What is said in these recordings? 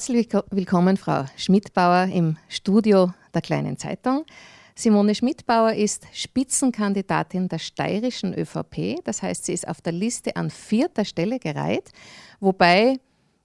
Herzlich willkommen, Frau Schmidbauer, im Studio der Kleinen Zeitung. Simone Schmidbauer ist Spitzenkandidatin der steirischen ÖVP. Das heißt, sie ist auf der Liste an vierter Stelle gereiht, wobei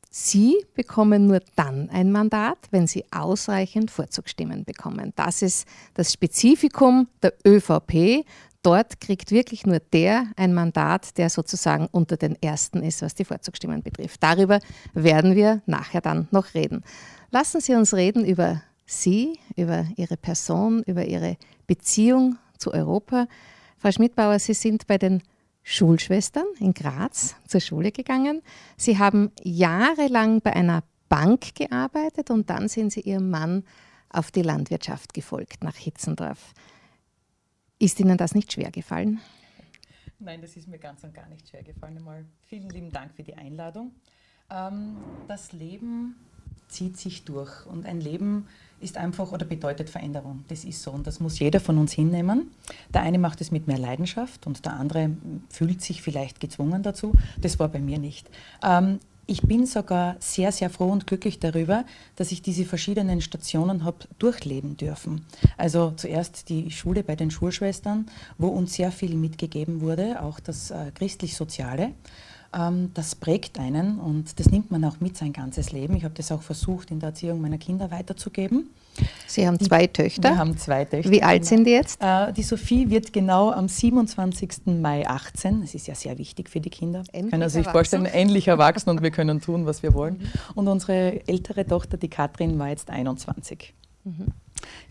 Sie bekommen nur dann ein Mandat, wenn Sie ausreichend Vorzugsstimmen bekommen. Das ist das Spezifikum der ÖVP. Dort kriegt wirklich nur der ein Mandat, der sozusagen unter den Ersten ist, was die Vorzugsstimmen betrifft. Darüber werden wir nachher dann noch reden. Lassen Sie uns reden über Sie, über Ihre Person, über Ihre Beziehung zu Europa. Frau Schmidbauer, Sie sind bei den Schulschwestern in Graz zur Schule gegangen. Sie haben jahrelang bei einer Bank gearbeitet und dann sind Sie Ihrem Mann auf die Landwirtschaft gefolgt nach Hitzendorf. Ist Ihnen das nicht schwer gefallen? Nein, das ist mir ganz und gar nicht schwer gefallen. Einmal vielen lieben Dank für die Einladung. Ähm, das Leben zieht sich durch und ein Leben ist einfach oder bedeutet Veränderung. Das ist so und das muss jeder von uns hinnehmen. Der eine macht es mit mehr Leidenschaft und der andere fühlt sich vielleicht gezwungen dazu. Das war bei mir nicht. Ähm, ich bin sogar sehr, sehr froh und glücklich darüber, dass ich diese verschiedenen Stationen habe durchleben dürfen. Also zuerst die Schule bei den Schulschwestern, wo uns sehr viel mitgegeben wurde, auch das äh, christlich-soziale ähm, das prägt einen und das nimmt man auch mit sein ganzes Leben. Ich habe das auch versucht, in der Erziehung meiner Kinder weiterzugeben. Sie haben zwei Töchter? Wir haben zwei Töchter. Wie alt sind die jetzt? Äh, die Sophie wird genau am 27. Mai 18. Das ist ja sehr wichtig für die Kinder. Endlich können Sie sich vorstellen, endlich erwachsen und wir können tun, was wir wollen. Und unsere ältere Tochter, die Katrin, war jetzt 21. Mhm.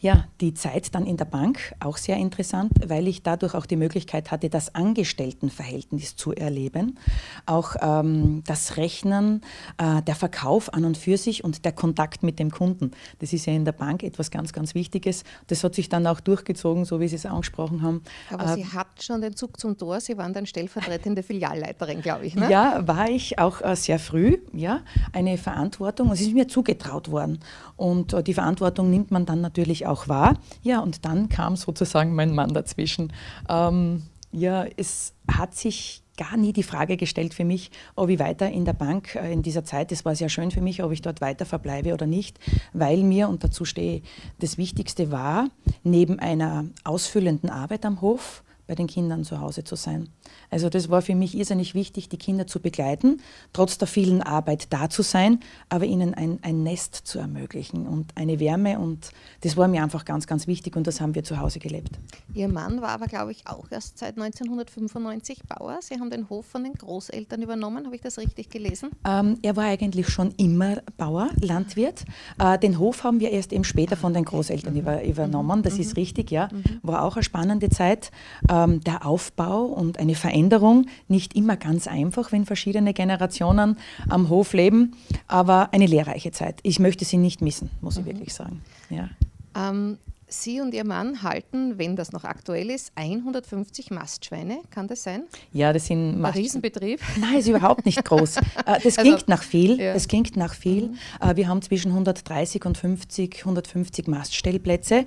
Ja, die Zeit dann in der Bank, auch sehr interessant, weil ich dadurch auch die Möglichkeit hatte, das Angestelltenverhältnis zu erleben. Auch ähm, das Rechnen, äh, der Verkauf an und für sich und der Kontakt mit dem Kunden. Das ist ja in der Bank etwas ganz, ganz Wichtiges. Das hat sich dann auch durchgezogen, so wie Sie es angesprochen haben. Aber äh, Sie hatten schon den Zug zum Tor. Sie waren dann stellvertretende Filialleiterin, glaube ich. Ne? Ja, war ich auch äh, sehr früh. Ja, eine Verantwortung. Es ist mir zugetraut worden. Und äh, die Verantwortung nimmt man dann natürlich natürlich auch war. Ja, und dann kam sozusagen mein Mann dazwischen. Ähm, ja, es hat sich gar nie die Frage gestellt für mich, ob ich weiter in der Bank äh, in dieser Zeit, das war sehr schön für mich, ob ich dort weiter verbleibe oder nicht, weil mir, und dazu stehe, das Wichtigste war, neben einer ausfüllenden Arbeit am Hof, bei den Kindern zu Hause zu sein. Also das war für mich irrsinnig wichtig, die Kinder zu begleiten, trotz der vielen Arbeit da zu sein, aber ihnen ein, ein Nest zu ermöglichen und eine Wärme. Und das war mir einfach ganz, ganz wichtig und das haben wir zu Hause gelebt. Ihr Mann war aber, glaube ich, auch erst seit 1995 Bauer. Sie haben den Hof von den Großeltern übernommen. Habe ich das richtig gelesen? Ähm, er war eigentlich schon immer Bauer, Landwirt. Äh, den Hof haben wir erst eben später von den Großeltern über, übernommen. Das mhm. ist richtig, ja. Mhm. War auch eine spannende Zeit. Ähm, der Aufbau und eine Veränderung, nicht immer ganz einfach, wenn verschiedene Generationen am Hof leben, aber eine lehrreiche Zeit. Ich möchte sie nicht missen, muss ich mhm. wirklich sagen. Ja. Ähm, Sie und Ihr Mann halten, wenn das noch aktuell ist, 150 Mastschweine. Kann das sein? Ja, das sind Mast Ein Riesenbetrieb. Nein, ist überhaupt nicht groß. Äh, das also, klingt nach viel. Ja. Das klingt nach viel. Mhm. Äh, wir haben zwischen 130 und 50, 150 Maststellplätze.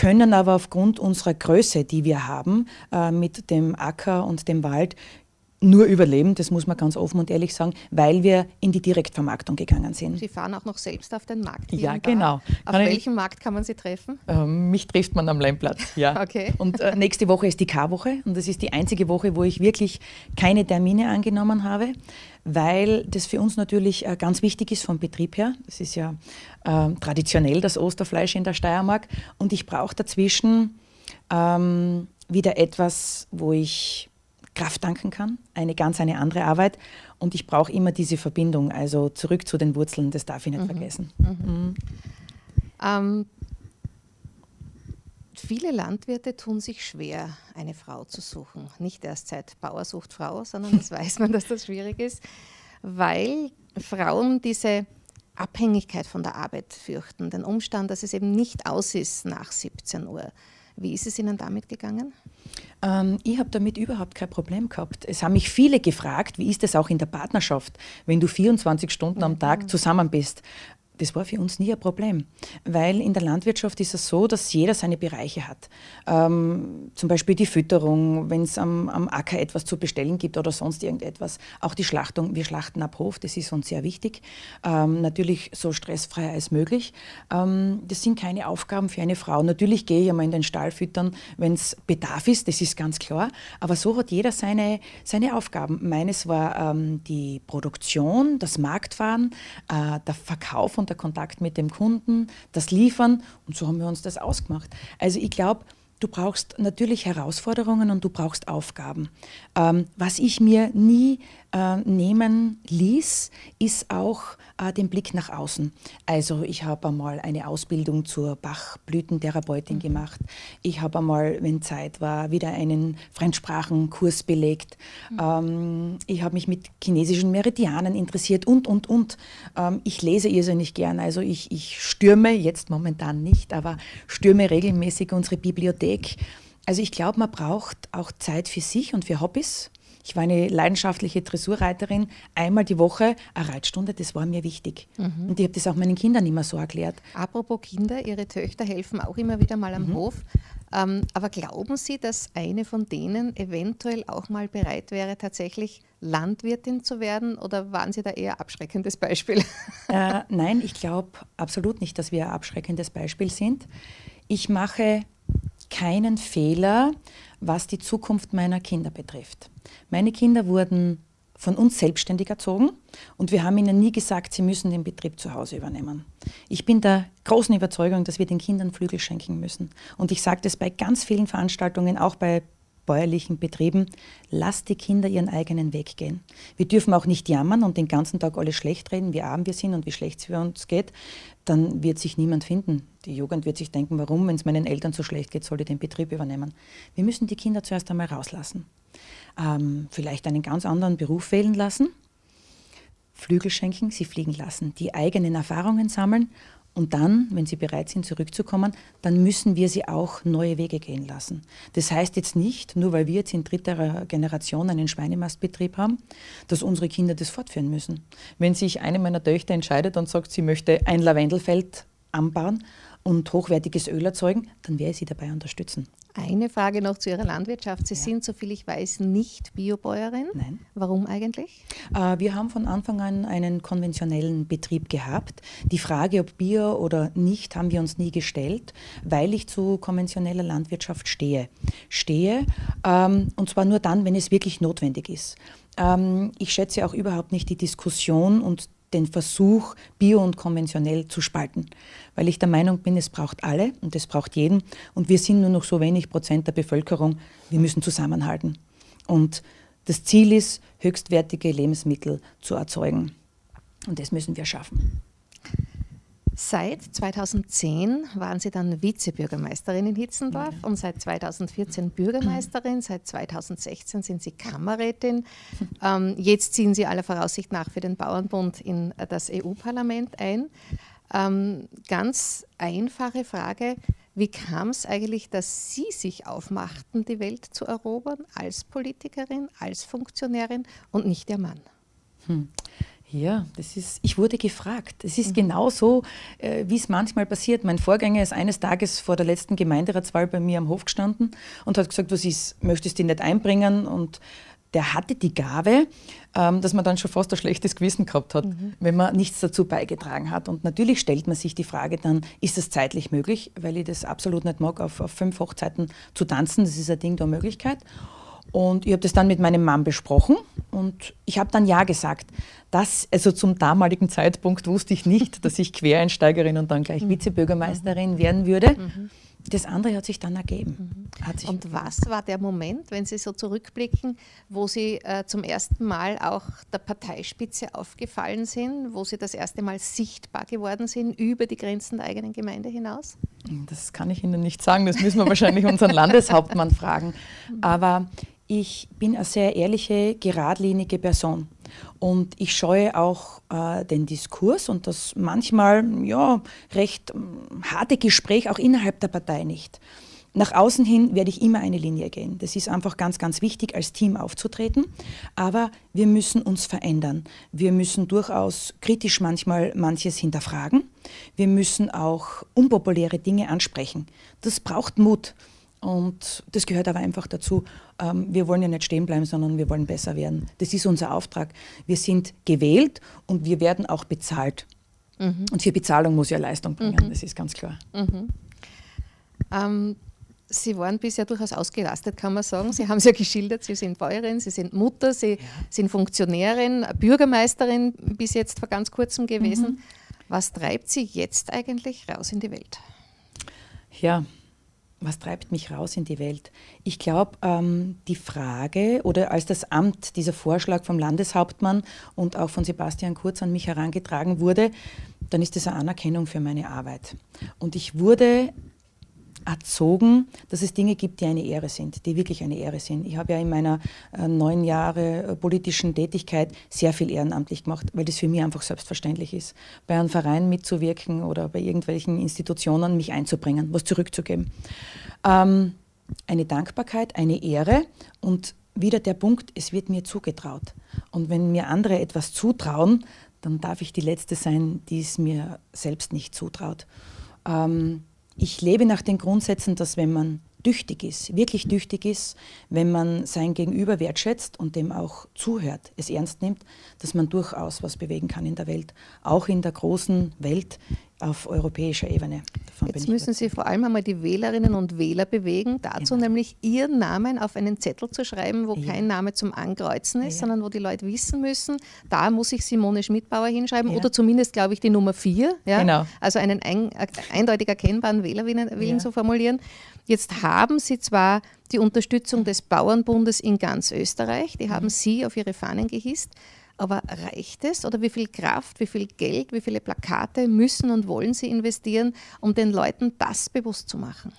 Können aber aufgrund unserer Größe, die wir haben, äh, mit dem Acker und dem Wald, nur überleben, das muss man ganz offen und ehrlich sagen, weil wir in die Direktvermarktung gegangen sind. Sie fahren auch noch selbst auf den Markt. Ja, genau. Auf kann welchem ich, Markt kann man Sie treffen? Ähm, mich trifft man am Leinplatz, ja. okay. Und äh, nächste Woche ist die K-Woche und das ist die einzige Woche, wo ich wirklich keine Termine angenommen habe, weil das für uns natürlich äh, ganz wichtig ist vom Betrieb her. Das ist ja äh, traditionell das Osterfleisch in der Steiermark und ich brauche dazwischen ähm, wieder etwas, wo ich Kraft tanken kann, eine ganz eine andere Arbeit. Und ich brauche immer diese Verbindung, also zurück zu den Wurzeln, das darf ich nicht mhm. vergessen. Mhm. Ähm, viele Landwirte tun sich schwer, eine Frau zu suchen. Nicht erst seit Bauer sucht Frau, sondern das weiß man, dass das schwierig ist, weil Frauen diese Abhängigkeit von der Arbeit fürchten, den Umstand, dass es eben nicht aus ist nach 17 Uhr. Wie ist es Ihnen damit gegangen? Ähm, ich habe damit überhaupt kein Problem gehabt. Es haben mich viele gefragt, wie ist es auch in der Partnerschaft, wenn du 24 Stunden am Tag zusammen bist. Das war für uns nie ein Problem, weil in der Landwirtschaft ist es so, dass jeder seine Bereiche hat. Ähm, zum Beispiel die Fütterung, wenn es am, am, Acker etwas zu bestellen gibt oder sonst irgendetwas. Auch die Schlachtung, wir schlachten ab Hof, das ist uns sehr wichtig. Ähm, natürlich so stressfrei als möglich. Ähm, das sind keine Aufgaben für eine Frau. Natürlich gehe ich einmal in den Stall füttern, wenn es Bedarf ist, das ist ganz klar. Aber so hat jeder seine, seine Aufgaben. Meines war ähm, die Produktion, das Marktfahren, äh, der Verkauf und der Kontakt mit dem Kunden, das Liefern und so haben wir uns das ausgemacht. Also ich glaube, du brauchst natürlich Herausforderungen und du brauchst Aufgaben. Ähm, was ich mir nie äh, nehmen ließ, ist auch äh, den Blick nach außen. Also ich habe einmal eine Ausbildung zur Bachblütentherapeutin mhm. gemacht. Ich habe einmal, wenn Zeit war, wieder einen Fremdsprachenkurs belegt. Mhm. Ähm, ich habe mich mit chinesischen Meridianen interessiert und, und, und. Ähm, ich lese irrsinnig gern. Also ich, ich stürme, jetzt momentan nicht, aber stürme regelmäßig unsere Bibliothek. Also ich glaube, man braucht auch Zeit für sich und für Hobbys. Ich war eine leidenschaftliche Dressurreiterin. Einmal die Woche eine Reitstunde, das war mir wichtig. Mhm. Und ich habe das auch meinen Kindern immer so erklärt. Apropos Kinder, Ihre Töchter helfen auch immer wieder mal am mhm. Hof. Ähm, aber glauben Sie, dass eine von denen eventuell auch mal bereit wäre, tatsächlich Landwirtin zu werden? Oder waren Sie da eher abschreckendes Beispiel? Äh, nein, ich glaube absolut nicht, dass wir ein abschreckendes Beispiel sind. Ich mache keinen Fehler, was die Zukunft meiner Kinder betrifft. Meine Kinder wurden von uns selbstständig erzogen und wir haben ihnen nie gesagt, sie müssen den Betrieb zu Hause übernehmen. Ich bin der großen Überzeugung, dass wir den Kindern Flügel schenken müssen. Und ich sage das bei ganz vielen Veranstaltungen, auch bei bäuerlichen Betrieben, lasst die Kinder ihren eigenen Weg gehen. Wir dürfen auch nicht jammern und den ganzen Tag alles schlecht reden, wie arm wir sind und wie schlecht es für uns geht. Dann wird sich niemand finden. Die Jugend wird sich denken, warum, wenn es meinen Eltern so schlecht geht, soll ich den Betrieb übernehmen. Wir müssen die Kinder zuerst einmal rauslassen. Ähm, vielleicht einen ganz anderen Beruf wählen lassen, Flügel schenken, sie fliegen lassen, die eigenen Erfahrungen sammeln und dann, wenn sie bereit sind, zurückzukommen, dann müssen wir sie auch neue Wege gehen lassen. Das heißt jetzt nicht, nur weil wir jetzt in dritter Generation einen Schweinemastbetrieb haben, dass unsere Kinder das fortführen müssen. Wenn sich eine meiner Töchter entscheidet und sagt, sie möchte ein Lavendelfeld anbauen und hochwertiges Öl erzeugen, dann werde ich sie dabei unterstützen. Eine Frage noch zu Ihrer Landwirtschaft. Sie ja. sind, soviel ich weiß, nicht Biobäuerin. Nein. Warum eigentlich? Äh, wir haben von Anfang an einen konventionellen Betrieb gehabt. Die Frage, ob Bio oder nicht, haben wir uns nie gestellt, weil ich zu konventioneller Landwirtschaft stehe. Stehe, ähm, und zwar nur dann, wenn es wirklich notwendig ist. Ähm, ich schätze auch überhaupt nicht die Diskussion und den Versuch, bio und konventionell zu spalten. Weil ich der Meinung bin, es braucht alle und es braucht jeden. Und wir sind nur noch so wenig Prozent der Bevölkerung. Wir müssen zusammenhalten. Und das Ziel ist, höchstwertige Lebensmittel zu erzeugen. Und das müssen wir schaffen. Seit 2010 waren Sie dann Vizebürgermeisterin in Hitzendorf und seit 2014 Bürgermeisterin. Seit 2016 sind Sie Kammerrätin. Ähm, jetzt ziehen Sie aller Voraussicht nach für den Bauernbund in das EU-Parlament ein. Ähm, ganz einfache Frage. Wie kam es eigentlich, dass Sie sich aufmachten, die Welt zu erobern, als Politikerin, als Funktionärin und nicht der Mann? Hm. Ja, das ist, ich wurde gefragt. Es ist mhm. genau so, äh, wie es manchmal passiert. Mein Vorgänger ist eines Tages vor der letzten Gemeinderatswahl bei mir am Hof gestanden und hat gesagt, was ist, möchtest du ihn nicht einbringen? Und der hatte die Gabe, ähm, dass man dann schon fast ein schlechtes Gewissen gehabt hat, mhm. wenn man nichts dazu beigetragen hat. Und natürlich stellt man sich die Frage dann, ist das zeitlich möglich? Weil ich das absolut nicht mag, auf, auf fünf Hochzeiten zu tanzen. Das ist ein Ding der Möglichkeit. Und ich habe das dann mit meinem Mann besprochen und ich habe dann Ja gesagt. Das, also zum damaligen Zeitpunkt wusste ich nicht, dass ich Quereinsteigerin und dann gleich mhm. Vizebürgermeisterin werden würde. Mhm. Das andere hat sich dann ergeben. Mhm. Sich und was war der Moment, wenn Sie so zurückblicken, wo Sie äh, zum ersten Mal auch der Parteispitze aufgefallen sind, wo Sie das erste Mal sichtbar geworden sind über die Grenzen der eigenen Gemeinde hinaus? Das kann ich Ihnen nicht sagen, das müssen wir wahrscheinlich unseren Landeshauptmann fragen. Aber ich bin eine sehr ehrliche, geradlinige Person. Und ich scheue auch äh, den Diskurs und das manchmal ja, recht äh, harte Gespräch auch innerhalb der Partei nicht. nach außen hin werde ich immer eine Linie gehen. Das ist einfach ganz, ganz wichtig, als Team aufzutreten. Aber wir müssen uns verändern. Wir müssen durchaus kritisch manchmal manches hinterfragen. Wir müssen auch unpopuläre Dinge ansprechen. Das braucht Mut. Und das gehört aber einfach dazu. Ähm, wir wollen ja nicht stehen bleiben, sondern wir wollen besser werden. Das ist unser Auftrag. Wir sind gewählt und wir werden auch bezahlt. Mhm. Und für Bezahlung muss ja Leistung bringen, mhm. das ist ganz klar. Mhm. Ähm, Sie waren bisher durchaus ausgelastet, kann man sagen. Sie haben es ja geschildert, Sie sind Bäuerin, Sie sind Mutter, Sie ja. sind Funktionärin, Bürgermeisterin bis jetzt vor ganz kurzem gewesen. Mhm. Was treibt Sie jetzt eigentlich raus in die Welt? Ja, was treibt mich raus in die Welt? Ich glaube, ähm, die Frage oder als das Amt, dieser Vorschlag vom Landeshauptmann und auch von Sebastian Kurz an mich herangetragen wurde, dann ist das eine Anerkennung für meine Arbeit. Und ich wurde erzogen, dass es Dinge gibt, die eine Ehre sind, die wirklich eine Ehre sind. Ich habe ja in meiner äh, neun Jahre äh, politischen Tätigkeit sehr viel ehrenamtlich gemacht, weil das für mich einfach selbstverständlich ist, bei einem Verein mitzuwirken oder bei irgendwelchen Institutionen mich einzubringen, was zurückzugeben. Ähm, eine Dankbarkeit, eine Ehre und wieder der Punkt, es wird mir zugetraut. Und wenn mir andere etwas zutrauen, dann darf ich die Letzte sein, die es mir selbst nicht zutraut. Ähm, ich lebe nach den Grundsätzen, dass wenn man tüchtig ist, wirklich tüchtig ist, wenn man sein Gegenüber wertschätzt und dem auch zuhört, es ernst nimmt, dass man durchaus was bewegen kann in der Welt, auch in der großen Welt auf europäischer Ebene. Davon Jetzt müssen Sie vor allem einmal die Wählerinnen und Wähler bewegen, dazu genau. nämlich Ihren Namen auf einen Zettel zu schreiben, wo ja. kein Name zum Ankreuzen ist, ja. sondern wo die Leute wissen müssen, da muss ich Simone Schmidbauer hinschreiben ja. oder zumindest, glaube ich, die Nummer 4. Genau. Also einen ein, eindeutig erkennbaren Wählerwillen zu formulieren. Jetzt haben Sie zwar die Unterstützung des Bauernbundes in ganz Österreich, die haben mhm. Sie auf Ihre Fahnen gehisst, aber reicht es oder wie viel Kraft, wie viel Geld, wie viele Plakate müssen und wollen Sie investieren, um den Leuten das bewusst zu machen?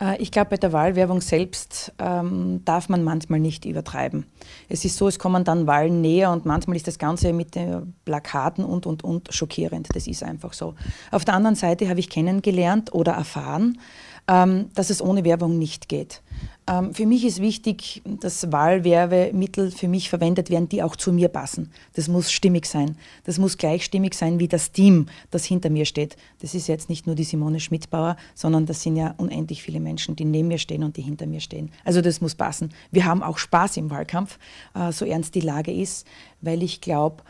Äh, ich glaube, bei der Wahlwerbung selbst ähm, darf man manchmal nicht übertreiben. Es ist so, es kommen dann Wahlen näher und manchmal ist das Ganze mit den Plakaten und, und, und schockierend. Das ist einfach so. Auf der anderen Seite habe ich kennengelernt oder erfahren, ähm, dass es ohne Werbung nicht geht. Ähm, für mich ist wichtig, dass Wahlwerbemittel für mich verwendet werden, die auch zu mir passen. Das muss stimmig sein. Das muss gleich stimmig sein wie das Team, das hinter mir steht. Das ist jetzt nicht nur die Simone Schmidbauer, sondern das sind ja unendlich viele Menschen, die neben mir stehen und die hinter mir stehen. Also das muss passen. Wir haben auch Spaß im Wahlkampf, äh, so ernst die Lage ist, weil ich glaube,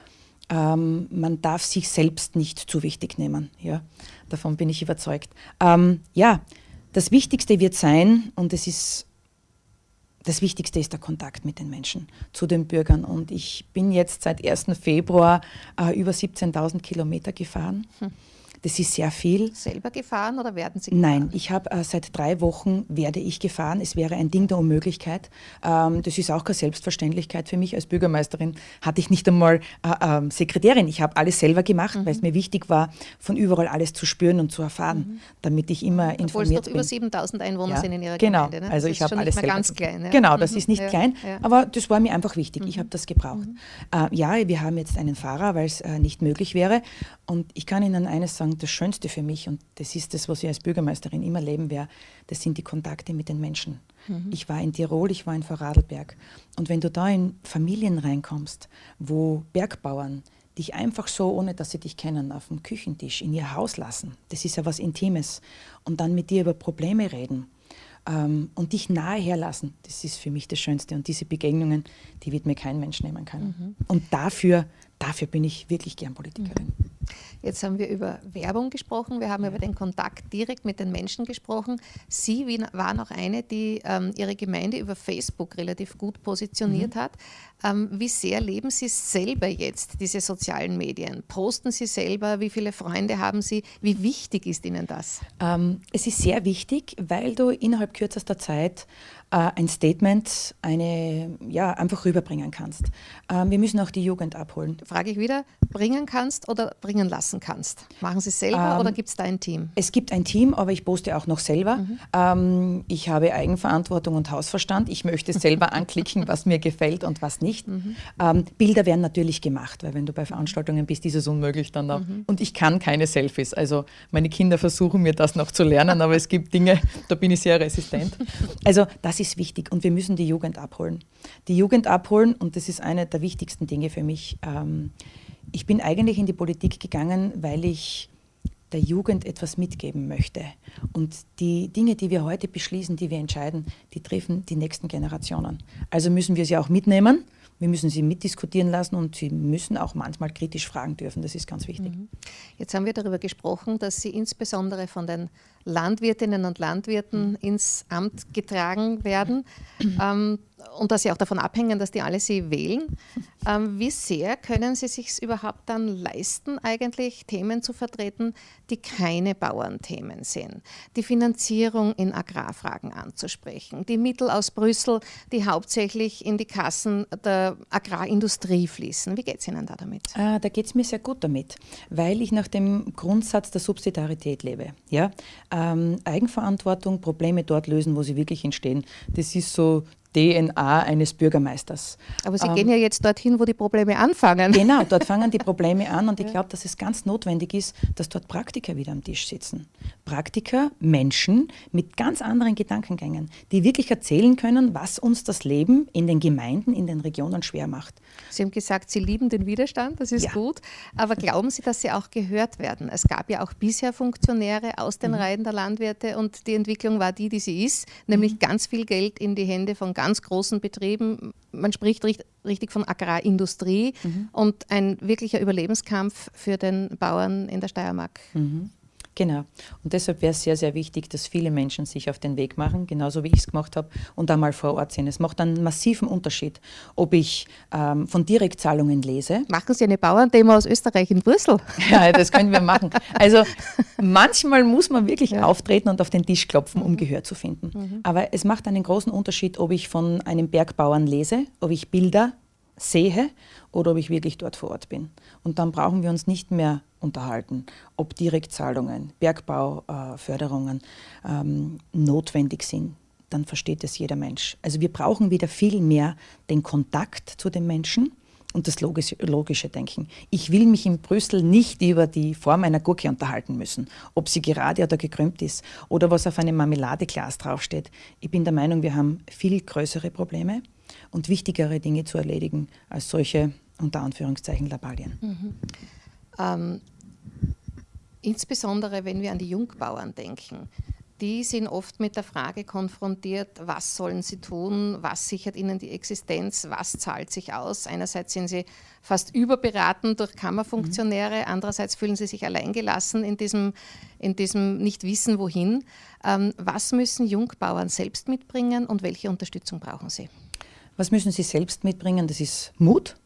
ähm, man darf sich selbst nicht zu wichtig nehmen. Ja? Davon bin ich überzeugt. Ähm, ja, das Wichtigste wird sein, und es ist das Wichtigste ist der Kontakt mit den Menschen, zu den Bürgern. Und ich bin jetzt seit 1. Februar äh, über 17.000 Kilometer gefahren. Hm. Das ist sehr viel. Selber gefahren oder werden Sie gefahren? Nein, ich habe äh, seit drei Wochen werde ich gefahren. Es wäre ein Ding der Unmöglichkeit. Ähm, das ist auch keine Selbstverständlichkeit für mich als Bürgermeisterin. Hatte ich nicht einmal äh, äh, Sekretärin. Ich habe alles selber gemacht, mhm. weil es mir wichtig war, von überall alles zu spüren und zu erfahren, mhm. damit ich immer Obwohl informiert es bin. über 7000 Einwohner ja, sind in Ihrer genau. Gemeinde. Ne? Also ich habe alles selber. ganz klein. Ja? Genau, das mhm. ist nicht ja, klein, aber das war mir einfach wichtig. Ich mhm. habe das gebraucht. Mhm. Äh, ja, wir haben jetzt einen Fahrer, weil es äh, nicht möglich wäre. Und ich kann Ihnen eines sagen, das Schönste für mich, und das ist das, was ich als Bürgermeisterin immer leben werde, das sind die Kontakte mit den Menschen. Mhm. Ich war in Tirol, ich war in Vorarlberg. Und wenn du da in Familien reinkommst, wo Bergbauern dich einfach so, ohne dass sie dich kennen, auf dem Küchentisch in ihr Haus lassen, das ist ja was Intimes, und dann mit dir über Probleme reden ähm, und dich nahe herlassen, das ist für mich das Schönste. Und diese Begegnungen, die wird mir kein Mensch nehmen können. Mhm. Und dafür, dafür bin ich wirklich gern Politikerin. Mhm. Jetzt haben wir über Werbung gesprochen, wir haben über den Kontakt direkt mit den Menschen gesprochen. Sie waren auch eine, die ähm, ihre Gemeinde über Facebook relativ gut positioniert mhm. hat. Ähm, wie sehr leben Sie selber jetzt diese sozialen Medien? Posten Sie selber? Wie viele Freunde haben Sie? Wie wichtig ist Ihnen das? Ähm, es ist sehr wichtig, weil du innerhalb kürzester Zeit ein Statement, eine, ja, einfach rüberbringen kannst. Ähm, wir müssen auch die Jugend abholen. Frage ich wieder, bringen kannst oder bringen lassen kannst? Machen Sie es selber ähm, oder gibt es da ein Team? Es gibt ein Team, aber ich poste auch noch selber. Mhm. Ähm, ich habe Eigenverantwortung und Hausverstand. Ich möchte selber anklicken, was mir gefällt und was nicht. Mhm. Ähm, Bilder werden natürlich gemacht, weil wenn du bei Veranstaltungen bist, ist es unmöglich dann auch. Mhm. Und ich kann keine Selfies. Also meine Kinder versuchen mir das noch zu lernen, aber es gibt Dinge, da bin ich sehr resistent. Also das ist wichtig und wir müssen die Jugend abholen. Die Jugend abholen und das ist eine der wichtigsten Dinge für mich. Ähm, ich bin eigentlich in die Politik gegangen, weil ich der Jugend etwas mitgeben möchte. Und die Dinge, die wir heute beschließen, die wir entscheiden, die treffen die nächsten Generationen. Also müssen wir sie auch mitnehmen wir müssen sie mitdiskutieren lassen und sie müssen auch manchmal kritisch fragen dürfen. Das ist ganz wichtig. Mhm. Jetzt haben wir darüber gesprochen, dass Sie insbesondere von den Landwirtinnen und Landwirten mhm. ins Amt getragen werden. Ähm, und dass sie auch davon abhängen, dass die alle sie wählen. Ähm, wie sehr können sie sich überhaupt dann leisten, eigentlich Themen zu vertreten, die keine Bauernthemen sind? Die Finanzierung in Agrarfragen anzusprechen, die Mittel aus Brüssel, die hauptsächlich in die Kassen der Agrarindustrie fließen. Wie geht es Ihnen da damit? Ah, da geht es mir sehr gut damit, weil ich nach dem Grundsatz der Subsidiarität lebe. Ja? Ähm, Eigenverantwortung, Probleme dort lösen, wo sie wirklich entstehen. Das ist so DNA eines Bürgermeisters. Aber Sie ähm, gehen ja jetzt dorthin, wo die Probleme anfangen. Genau, dort fangen die Probleme an und ich glaube, dass es ganz notwendig ist, dass dort Praktiker wieder am Tisch sitzen. Praktiker, Menschen mit ganz anderen Gedankengängen, die wirklich erzählen können, was uns das Leben in den Gemeinden, in den Regionen schwer macht. Sie haben gesagt, Sie lieben den Widerstand, das ist ja. gut, aber glauben Sie, dass Sie auch gehört werden? Es gab ja auch bisher Funktionäre aus den mhm. Reihen der Landwirte und die Entwicklung war die, die sie ist, nämlich mhm. ganz viel Geld in die Hände von ganz großen Betrieben. Man spricht richtig von Agrarindustrie mhm. und ein wirklicher Überlebenskampf für den Bauern in der Steiermark. Mhm. Genau. Und deshalb wäre es sehr, sehr wichtig, dass viele Menschen sich auf den Weg machen, genauso wie ich es gemacht habe, und einmal vor Ort sind. Es macht einen massiven Unterschied, ob ich ähm, von Direktzahlungen lese. Machen Sie eine Bauerndemo aus Österreich in Brüssel? Ja, das können wir machen. Also manchmal muss man wirklich ja. auftreten und auf den Tisch klopfen, um Gehör zu finden. Mhm. Aber es macht einen großen Unterschied, ob ich von einem Bergbauern lese, ob ich Bilder sehe oder ob ich wirklich dort vor Ort bin. Und dann brauchen wir uns nicht mehr unterhalten, ob Direktzahlungen, Bergbauförderungen äh, ähm, notwendig sind. Dann versteht es jeder Mensch. Also wir brauchen wieder viel mehr den Kontakt zu den Menschen und das logische, logische Denken. Ich will mich in Brüssel nicht über die Form einer Gurke unterhalten müssen, ob sie gerade oder gekrümmt ist oder was auf einem Marmeladeglas draufsteht. Ich bin der Meinung, wir haben viel größere Probleme und wichtigere Dinge zu erledigen als solche unter Anführungszeichen Labalien. Mhm. Ähm, insbesondere wenn wir an die Jungbauern denken. Die sind oft mit der Frage konfrontiert, was sollen sie tun, was sichert ihnen die Existenz, was zahlt sich aus. Einerseits sind sie fast überberaten durch Kammerfunktionäre, mhm. andererseits fühlen sie sich alleingelassen in diesem, in diesem Nicht-Wissen, wohin. Ähm, was müssen Jungbauern selbst mitbringen und welche Unterstützung brauchen sie? Was müssen sie selbst mitbringen? Das ist Mut,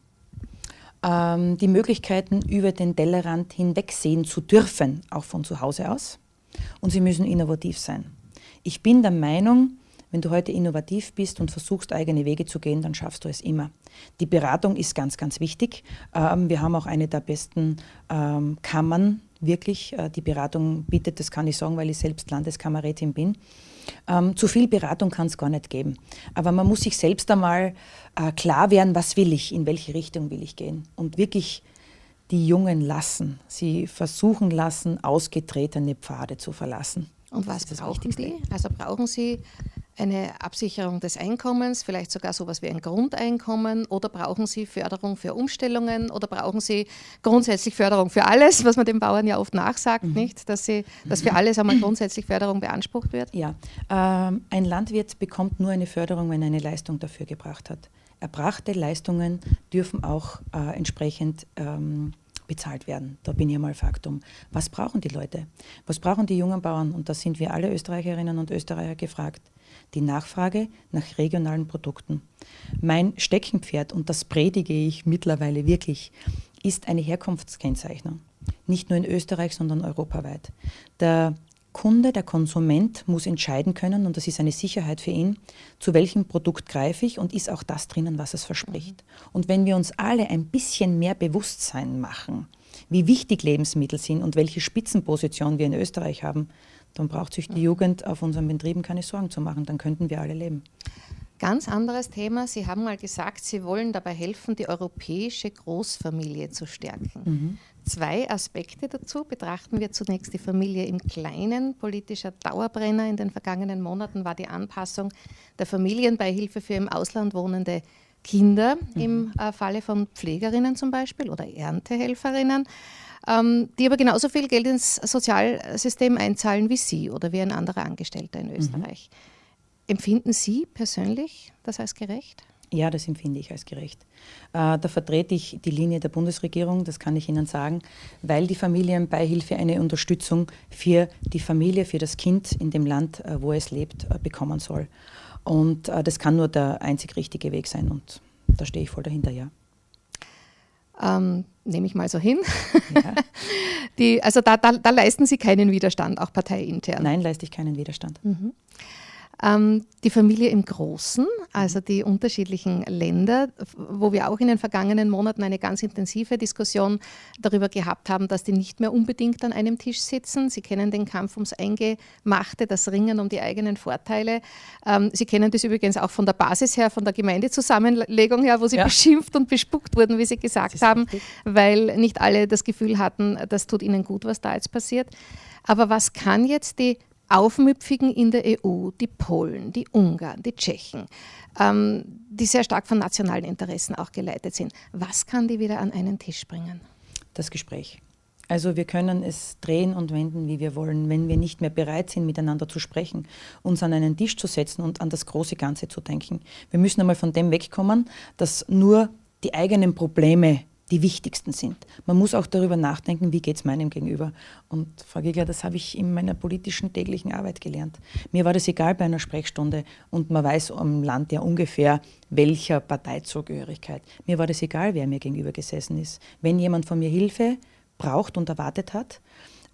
ähm, die Möglichkeiten über den Tellerrand hinwegsehen zu dürfen, auch von zu Hause aus. Und sie müssen innovativ sein. Ich bin der Meinung, wenn du heute innovativ bist und versuchst, eigene Wege zu gehen, dann schaffst du es immer. Die Beratung ist ganz, ganz wichtig. Ähm, wir haben auch eine der besten ähm, Kammern, wirklich. Äh, die Beratung bietet, das kann ich sagen, weil ich selbst Landeskammerrätin bin. Ähm, zu viel Beratung kann es gar nicht geben. Aber man muss sich selbst einmal äh, klar werden, was will ich, in welche Richtung will ich gehen. Und wirklich die Jungen lassen, sie versuchen lassen, ausgetretene Pfade zu verlassen. Und was brauchen Sie? Also brauchen Sie eine Absicherung des Einkommens, vielleicht sogar so etwas wie ein Grundeinkommen oder brauchen Sie Förderung für Umstellungen oder brauchen Sie grundsätzlich Förderung für alles, was man den Bauern ja oft nachsagt, mhm. nicht? Dass, sie, dass für alles einmal grundsätzlich Förderung beansprucht wird? Ja, ähm, ein Landwirt bekommt nur eine Förderung, wenn er eine Leistung dafür gebracht hat. Erbrachte Leistungen dürfen auch äh, entsprechend ähm, bezahlt werden. Da bin ich einmal Faktum. Was brauchen die Leute? Was brauchen die jungen Bauern? Und da sind wir alle Österreicherinnen und Österreicher gefragt. Die Nachfrage nach regionalen Produkten. Mein Steckenpferd, und das predige ich mittlerweile wirklich, ist eine Herkunftskennzeichnung. Nicht nur in Österreich, sondern europaweit. Der Kunde, der Konsument muss entscheiden können, und das ist eine Sicherheit für ihn, zu welchem Produkt greife ich und ist auch das drinnen, was es verspricht. Und wenn wir uns alle ein bisschen mehr Bewusstsein machen, wie wichtig Lebensmittel sind und welche Spitzenposition wir in Österreich haben, dann braucht sich die. Jugend auf unseren Betrieben keine Sorgen zu machen, dann könnten wir alle leben. Ganz anderes Thema. Sie haben mal gesagt, Sie wollen dabei helfen, die europäische Großfamilie zu stärken. Mhm. Zwei Aspekte dazu betrachten wir zunächst die Familie im Kleinen. Politischer Dauerbrenner in den vergangenen Monaten war die Anpassung der Familienbeihilfe für im Ausland wohnende Kinder, mhm. im äh, Falle von Pflegerinnen zum Beispiel oder Erntehelferinnen, ähm, die aber genauso viel Geld ins Sozialsystem einzahlen wie Sie oder wie ein anderer Angestellter in mhm. Österreich. Mhm. Empfinden Sie persönlich das als gerecht? Ja, das empfinde ich als gerecht. Äh, da vertrete ich die Linie der Bundesregierung, das kann ich Ihnen sagen, weil die Familienbeihilfe eine Unterstützung für die Familie, für das Kind in dem Land, äh, wo es lebt, äh, bekommen soll. Und das kann nur der einzig richtige Weg sein und da stehe ich voll dahinter, ja. Ähm, nehme ich mal so hin. Ja. Die, also da, da, da, leisten Sie keinen Widerstand, auch parteiintern? Nein, leiste ich keinen Widerstand. Mhm. Ähm, die Familie im Großen, also die unterschiedlichen Länder, wo wir auch in den vergangenen Monaten eine ganz intensive Diskussion darüber gehabt haben, dass die nicht mehr unbedingt an einem Tisch sitzen. Sie kennen den Kampf ums Eingemachte, das Ringen um die eigenen Vorteile. Ähm, Sie kennen das übrigens auch von der Basis her, von der Gemeindezusammenlegung her, wo Sie ja. beschimpft und bespuckt wurden, wie Sie gesagt haben, richtig. weil nicht alle das Gefühl hatten, das tut ihnen gut, was da jetzt passiert. Aber was kann jetzt die Aufmüpfigen in der EU, die Polen, die Ungarn, die Tschechen, ähm, die sehr stark von nationalen Interessen auch geleitet sind. Was kann die wieder an einen Tisch bringen? Das Gespräch. Also wir können es drehen und wenden, wie wir wollen. Wenn wir nicht mehr bereit sind, miteinander zu sprechen, uns an einen Tisch zu setzen und an das große Ganze zu denken. Wir müssen einmal von dem wegkommen, dass nur die eigenen Probleme die wichtigsten sind. Man muss auch darüber nachdenken, wie geht es meinem Gegenüber. Und Frau Giegler, das habe ich in meiner politischen täglichen Arbeit gelernt. Mir war das egal bei einer Sprechstunde und man weiß am Land ja ungefähr, welcher Parteizugehörigkeit. Mir war das egal, wer mir gegenüber gesessen ist. Wenn jemand von mir Hilfe braucht und erwartet hat,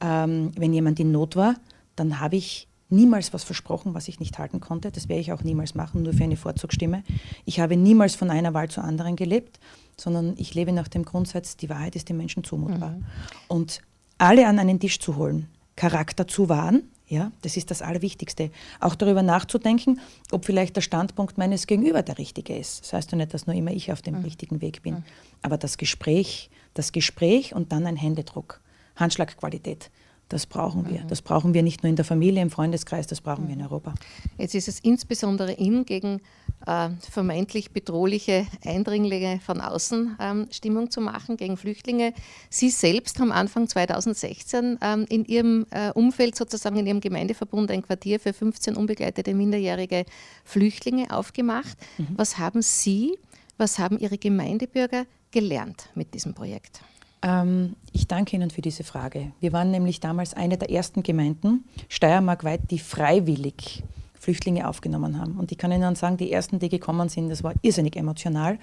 ähm, wenn jemand in Not war, dann habe ich niemals was versprochen, was ich nicht halten konnte. Das werde ich auch niemals machen, nur für eine Vorzugsstimme. Ich habe niemals von einer Wahl zur anderen gelebt sondern ich lebe nach dem Grundsatz, die Wahrheit ist dem Menschen zumutbar. Mhm. Und alle an einen Tisch zu holen, Charakter zu wahren, ja, das ist das Allerwichtigste. Auch darüber nachzudenken, ob vielleicht der Standpunkt meines Gegenüber der richtige ist. Das heißt ja nicht, dass nur immer ich auf dem mhm. richtigen Weg bin. Mhm. Aber das Gespräch, das Gespräch und dann ein Händedruck, Handschlagqualität. Das brauchen wir. Mhm. Das brauchen wir nicht nur in der Familie, im Freundeskreis, das brauchen wir in mhm. Europa. Jetzt ist es insbesondere in gegen äh, vermeintlich bedrohliche Eindringlinge von außen ähm, Stimmung zu machen, gegen Flüchtlinge. Sie selbst haben Anfang 2016 ähm, in Ihrem äh, Umfeld, sozusagen in Ihrem Gemeindeverbund, ein Quartier für 15 unbegleitete minderjährige Flüchtlinge aufgemacht. Mhm. Was haben Sie, was haben Ihre Gemeindebürger gelernt mit diesem Projekt? Ähm, ich danke Ihnen für diese Frage. Wir waren nämlich damals eine der ersten Gemeinden, steiermarkweit, die freiwillig Flüchtlinge aufgenommen haben. Und ich kann Ihnen sagen, die ersten, die gekommen sind, das war irrsinnig emotional.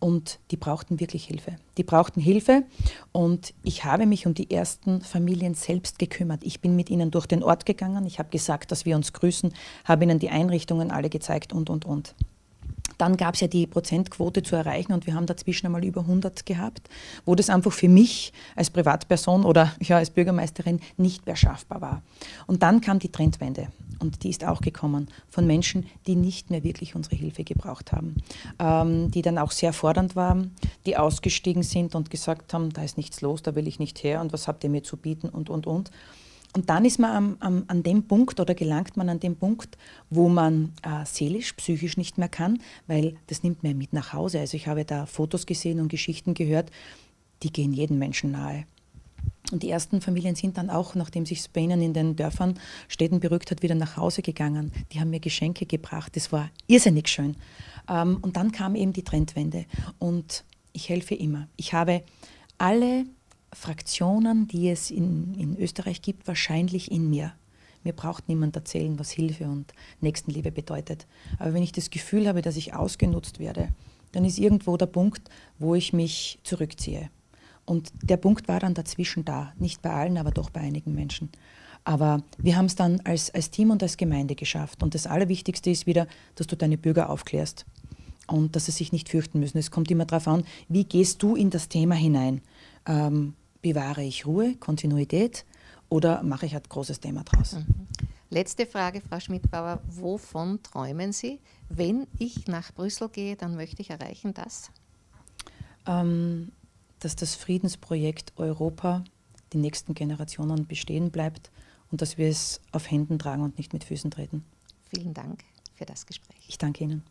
Und die brauchten wirklich Hilfe. Die brauchten Hilfe und ich habe mich um die ersten Familien selbst gekümmert. Ich bin mit ihnen durch den Ort gegangen, ich habe gesagt, dass wir uns grüßen, habe ihnen die Einrichtungen alle gezeigt und, und, und. Dann gab es ja die Prozentquote zu erreichen und wir haben dazwischen einmal über 100 gehabt, wo das einfach für mich als Privatperson oder ja, als Bürgermeisterin nicht mehr schaffbar war. Und dann kam die Trendwende und die ist auch gekommen von Menschen, die nicht mehr wirklich unsere Hilfe gebraucht haben, ähm, die dann auch sehr fordernd waren, die ausgestiegen sind und gesagt haben, da ist nichts los, da will ich nicht her und was habt ihr mir zu bieten und, und, und. Und dann ist man am, am, an dem Punkt oder gelangt man an dem Punkt, wo man äh, seelisch, psychisch nicht mehr kann, weil das nimmt man mit nach Hause. Also ich habe da Fotos gesehen und Geschichten gehört, die gehen jedem Menschen nahe. Und die ersten Familien sind dann auch, nachdem sich ihnen in den Dörfern Städten berückt hat, wieder nach Hause gegangen. Die haben mir Geschenke gebracht. Das war irrsinnig schön. Ähm, und dann kam eben die Trendwende. Und ich helfe immer. Ich habe alle Fraktionen, die es in, in Österreich gibt, wahrscheinlich in mir. Mir braucht niemand erzählen, was Hilfe und Nächstenliebe bedeutet. Aber wenn ich das Gefühl habe, dass ich ausgenutzt werde, dann ist irgendwo der Punkt, wo ich mich zurückziehe. Und der Punkt war dann dazwischen da. Nicht bei allen, aber doch bei einigen Menschen. Aber wir haben es dann als, als Team und als Gemeinde geschafft. Und das Allerwichtigste ist wieder, dass du deine Bürger aufklärst und dass sie sich nicht fürchten müssen. Es kommt immer darauf an, wie gehst du in das Thema hinein? Ähm, bewahre ich Ruhe, Kontinuität oder mache ich ein großes Thema draus? Mhm. Letzte Frage, Frau Schmidbauer. Wovon träumen Sie? Wenn ich nach Brüssel gehe, dann möchte ich erreichen das? Ähm, dass das Friedensprojekt Europa die nächsten Generationen bestehen bleibt und dass wir es auf Händen tragen und nicht mit Füßen treten. Vielen Dank für das Gespräch. Ich danke Ihnen.